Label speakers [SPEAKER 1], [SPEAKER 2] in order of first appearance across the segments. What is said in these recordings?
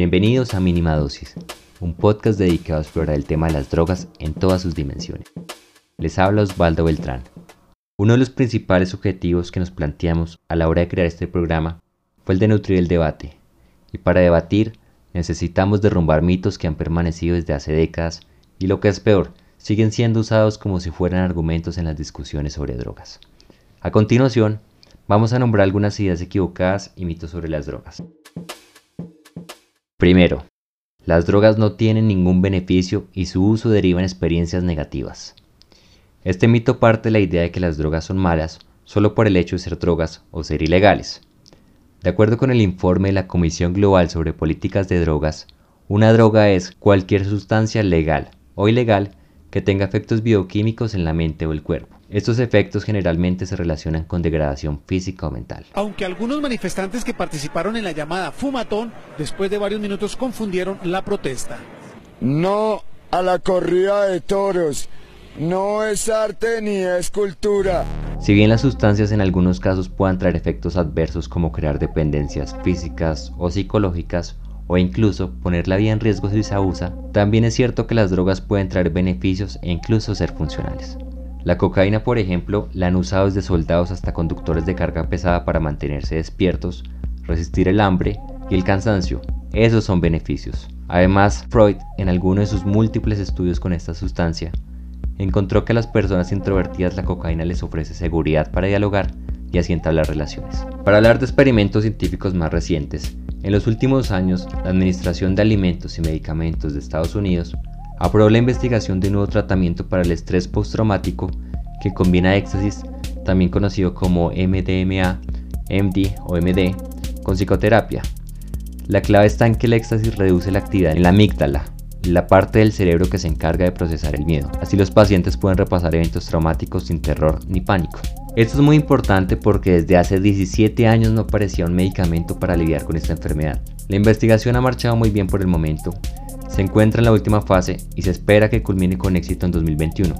[SPEAKER 1] Bienvenidos a Mínima Dosis, un podcast dedicado a explorar el tema de las drogas en todas sus dimensiones. Les habla Osvaldo Beltrán. Uno de los principales objetivos que nos planteamos a la hora de crear este programa fue el de nutrir el debate. Y para debatir necesitamos derrumbar mitos que han permanecido desde hace décadas y lo que es peor, siguen siendo usados como si fueran argumentos en las discusiones sobre drogas. A continuación, vamos a nombrar algunas ideas equivocadas y mitos sobre las drogas. Primero, las drogas no tienen ningún beneficio y su uso deriva en experiencias negativas. Este mito parte de la idea de que las drogas son malas solo por el hecho de ser drogas o ser ilegales. De acuerdo con el informe de la Comisión Global sobre Políticas de Drogas, una droga es cualquier sustancia legal o ilegal que tenga efectos bioquímicos en la mente o el cuerpo. Estos efectos generalmente se relacionan con degradación física o mental.
[SPEAKER 2] Aunque algunos manifestantes que participaron en la llamada fumatón, después de varios minutos confundieron la protesta.
[SPEAKER 3] No a la corrida de toros. No es arte ni es cultura.
[SPEAKER 1] Si bien las sustancias en algunos casos puedan traer efectos adversos como crear dependencias físicas o psicológicas, o incluso poner la vida en riesgo si se abusa, también es cierto que las drogas pueden traer beneficios e incluso ser funcionales. La cocaína, por ejemplo, la han usado desde soldados hasta conductores de carga pesada para mantenerse despiertos, resistir el hambre y el cansancio. Esos son beneficios. Además, Freud, en alguno de sus múltiples estudios con esta sustancia, encontró que a las personas introvertidas la cocaína les ofrece seguridad para dialogar y así entablar relaciones. Para hablar de experimentos científicos más recientes, en los últimos años, la Administración de Alimentos y Medicamentos de Estados Unidos aprobó la investigación de un nuevo tratamiento para el estrés postraumático que combina éxtasis, también conocido como MDMA, MD o MD, con psicoterapia. La clave está en que el éxtasis reduce la actividad en la amígdala, la parte del cerebro que se encarga de procesar el miedo. Así los pacientes pueden repasar eventos traumáticos sin terror ni pánico. Esto es muy importante porque desde hace 17 años no aparecía un medicamento para lidiar con esta enfermedad. La investigación ha marchado muy bien por el momento, se encuentra en la última fase y se espera que culmine con éxito en 2021,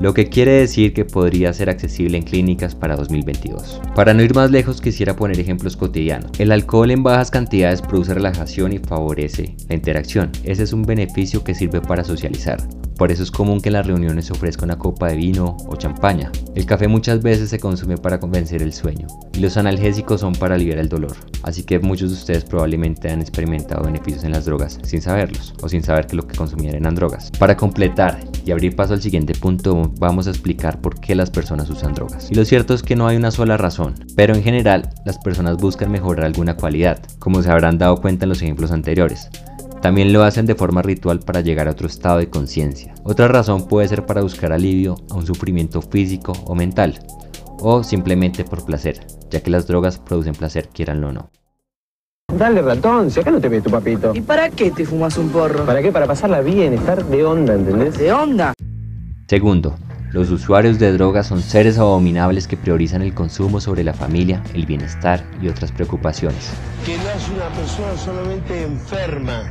[SPEAKER 1] lo que quiere decir que podría ser accesible en clínicas para 2022. Para no ir más lejos quisiera poner ejemplos cotidianos. El alcohol en bajas cantidades produce relajación y favorece la interacción. Ese es un beneficio que sirve para socializar. Por eso es común que en las reuniones se ofrezca una copa de vino o champaña. El café muchas veces se consume para convencer el sueño y los analgésicos son para aliviar el dolor. Así que muchos de ustedes probablemente han experimentado beneficios en las drogas sin saberlos o sin saber que lo que consumían eran drogas. Para completar y abrir paso al siguiente punto vamos a explicar por qué las personas usan drogas. Y lo cierto es que no hay una sola razón, pero en general las personas buscan mejorar alguna cualidad, como se habrán dado cuenta en los ejemplos anteriores. También lo hacen de forma ritual para llegar a otro estado de conciencia. Otra razón puede ser para buscar alivio a un sufrimiento físico o mental, o simplemente por placer, ya que las drogas producen placer quieran o no.
[SPEAKER 4] Dale ratón, si acá no te ve tu papito.
[SPEAKER 5] ¿Y para qué te fumas un porro?
[SPEAKER 4] ¿Para qué? Para pasarla bien, estar de onda, ¿entendés?
[SPEAKER 5] ¿De onda?
[SPEAKER 1] Segundo, los usuarios de drogas son seres abominables que priorizan el consumo sobre la familia, el bienestar y otras preocupaciones.
[SPEAKER 6] Que no es una persona solamente enferma,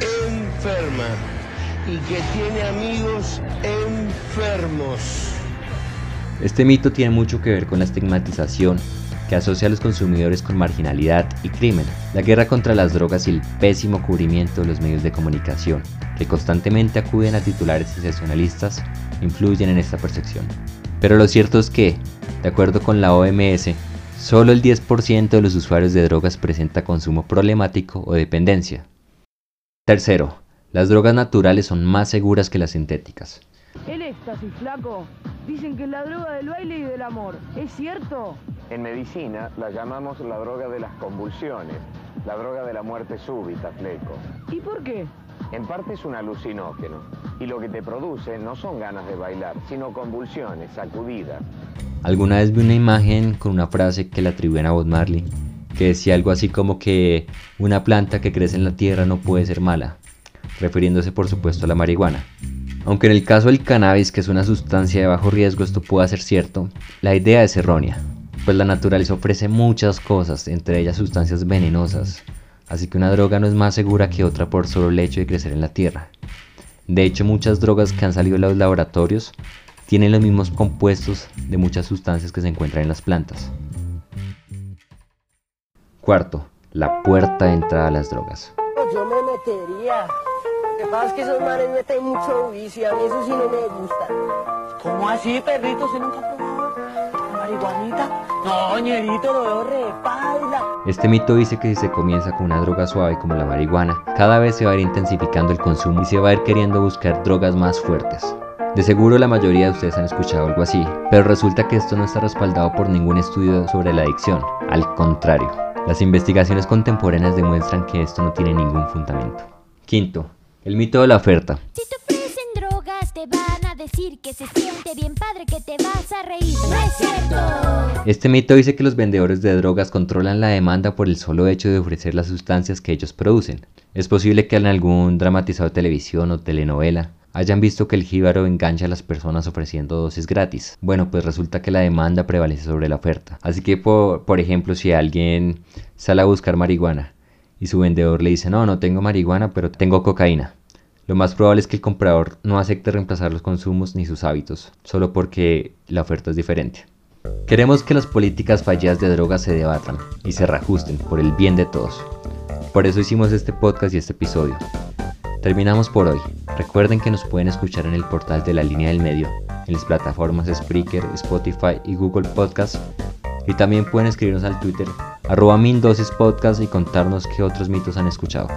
[SPEAKER 6] enferma y que tiene amigos enfermos.
[SPEAKER 1] Este mito tiene mucho que ver con la estigmatización que asocia a los consumidores con marginalidad y crimen, la guerra contra las drogas y el pésimo cubrimiento de los medios de comunicación, que constantemente acuden a titulares sensacionalistas, influyen en esta percepción. Pero lo cierto es que, de acuerdo con la OMS, solo el 10% de los usuarios de drogas presenta consumo problemático o dependencia. Tercero, las drogas naturales son más seguras que las sintéticas.
[SPEAKER 7] El éxtasis, flaco. Dicen que es la droga del baile y del amor. ¿Es cierto?
[SPEAKER 8] En medicina la llamamos la droga de las convulsiones, la droga de la muerte súbita, fleco.
[SPEAKER 7] ¿Y por qué?
[SPEAKER 8] En parte es un alucinógeno y lo que te produce no son ganas de bailar, sino convulsiones, sacudidas.
[SPEAKER 1] Alguna vez vi una imagen con una frase que le atribuyen a Bob Marley, que decía algo así como que una planta que crece en la tierra no puede ser mala, refiriéndose por supuesto a la marihuana. Aunque en el caso del cannabis, que es una sustancia de bajo riesgo, esto pueda ser cierto, la idea es errónea, pues la naturaleza ofrece muchas cosas, entre ellas sustancias venenosas, así que una droga no es más segura que otra por solo el hecho de crecer en la tierra. De hecho, muchas drogas que han salido de los laboratorios tienen los mismos compuestos de muchas sustancias que se encuentran en las plantas. Cuarto, la puerta de entrada a las drogas.
[SPEAKER 9] Yo me metería. Lo que pasa es que esos manes meten mucho vicio, a mí eso sí no me gusta.
[SPEAKER 5] ¿Cómo así, perrito? ¿Se nunca la marihuanita? No, ñerito, lo veo re paila.
[SPEAKER 1] Este mito dice que si se comienza con una droga suave como la marihuana, cada vez se va a ir intensificando el consumo y se va a ir queriendo buscar drogas más fuertes. De seguro la mayoría de ustedes han escuchado algo así, pero resulta que esto no está respaldado por ningún estudio sobre la adicción, al contrario. Las investigaciones contemporáneas demuestran que esto no tiene ningún fundamento. Quinto, el mito de la oferta.
[SPEAKER 10] Si te ofrecen drogas te van a decir que se siente bien padre que te vas a reír. No es cierto.
[SPEAKER 1] Este mito dice que los vendedores de drogas controlan la demanda por el solo hecho de ofrecer las sustancias que ellos producen. Es posible que en algún dramatizado de televisión o telenovela hayan visto que el jíbaro engancha a las personas ofreciendo dosis gratis. Bueno, pues resulta que la demanda prevalece sobre la oferta. Así que, por, por ejemplo, si alguien sale a buscar marihuana y su vendedor le dice, no, no tengo marihuana, pero tengo cocaína. Lo más probable es que el comprador no acepte reemplazar los consumos ni sus hábitos, solo porque la oferta es diferente. Queremos que las políticas fallidas de drogas se debatan y se reajusten por el bien de todos. Por eso hicimos este podcast y este episodio. Terminamos por hoy. Recuerden que nos pueden escuchar en el portal de la línea del medio, en las plataformas Spreaker, Spotify y Google Podcast. Y también pueden escribirnos al Twitter, arroba Podcast y contarnos qué otros mitos han escuchado.